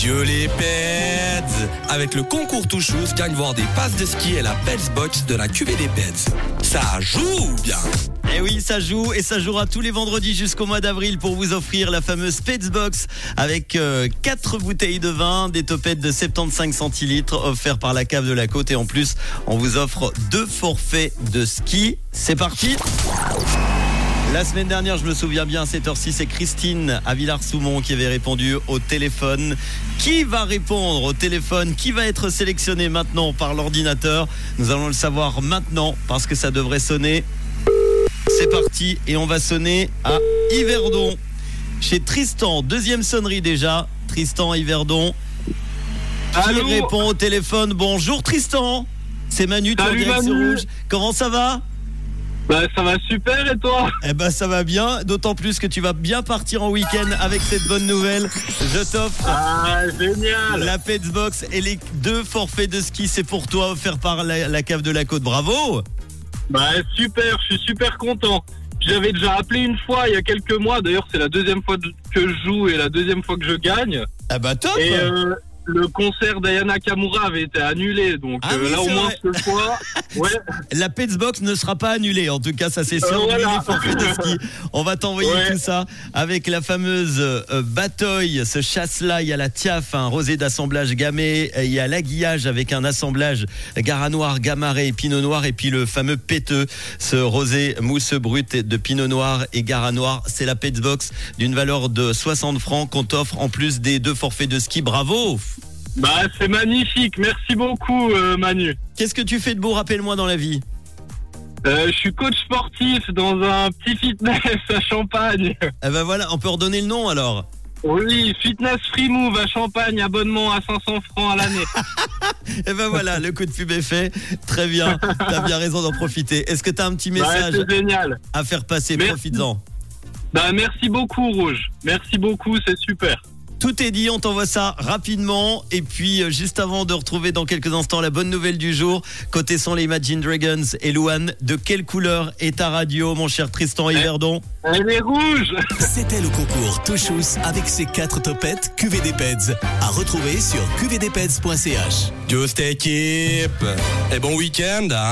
Adieu les pets Avec le concours Touchous, gagne voir des passes de ski et la Pets Box de la cuvée des. Ça joue bien Eh oui, ça joue et ça jouera tous les vendredis jusqu'au mois d'avril pour vous offrir la fameuse Pets Box avec 4 bouteilles de vin, des topettes de 75 centilitres offerts par la cave de la côte et en plus on vous offre deux forfaits de ski. C'est parti la semaine dernière, je me souviens bien, à cette heure-ci, c'est Christine à Villars-Soumont qui avait répondu au téléphone. Qui va répondre au téléphone? Qui va être sélectionné maintenant par l'ordinateur? Nous allons le savoir maintenant parce que ça devrait sonner. C'est parti et on va sonner à Yverdon. Chez Tristan, deuxième sonnerie déjà. Tristan Yverdon. Qui répond au téléphone Bonjour Tristan. C'est Manu, tu direct Rouge. Comment ça va? Bah ça va super et toi Eh ben ça va bien, d'autant plus que tu vas bien partir en week-end avec cette bonne nouvelle. Je t'offre ah, génial. la Petsbox et les deux forfaits de ski, c'est pour toi offert par la, cave de la côte. Bravo Bah super, je suis super content. J'avais déjà appelé une fois il y a quelques mois, d'ailleurs c'est la deuxième fois que je joue et la deuxième fois que je gagne. Ah bah top et euh, le concert d'Ayana Kamura avait été annulé, donc ah euh, là au moins cette fois, ouais. La Petsbox ne sera pas annulée, en tout cas ça c'est sûr. On va t'envoyer tout ça avec la fameuse euh, ce chasse-là. Il y a la tiaf, un rosé d'assemblage gamay, il y a l'aiguillage avec un assemblage gara noir, gamaré et pinot noir, et puis le fameux péteux, ce rosé mousse brut de pinot noir et gara noir. C'est la Petsbox d'une valeur de 60 francs qu'on t'offre en plus des deux forfaits de ski. Bravo bah, c'est magnifique. Merci beaucoup, euh, Manu. Qu'est-ce que tu fais de beau, rappelle-moi, dans la vie euh, je suis coach sportif dans un petit fitness à Champagne. Eh ben voilà, on peut redonner le nom alors. Oui, Fitness Free Move à Champagne, abonnement à 500 francs à l'année. Et ben voilà, le coup de pub est fait. Très bien, t'as bien raison d'en profiter. Est-ce que t'as un petit message génial. à faire passer? Profites-en. Bah, merci beaucoup, Rouge. Merci beaucoup, c'est super. Tout est dit, on t'envoie ça rapidement. Et puis, euh, juste avant de retrouver dans quelques instants la bonne nouvelle du jour, côté sont les Imagine Dragons et Louane, de quelle couleur est ta radio, mon cher Tristan Yverdon Elle est rouge C'était le concours Touchous avec ses quatre topettes QVD Peds. À retrouver sur qvdpeds.ch. Just équipe Et bon week-end hein.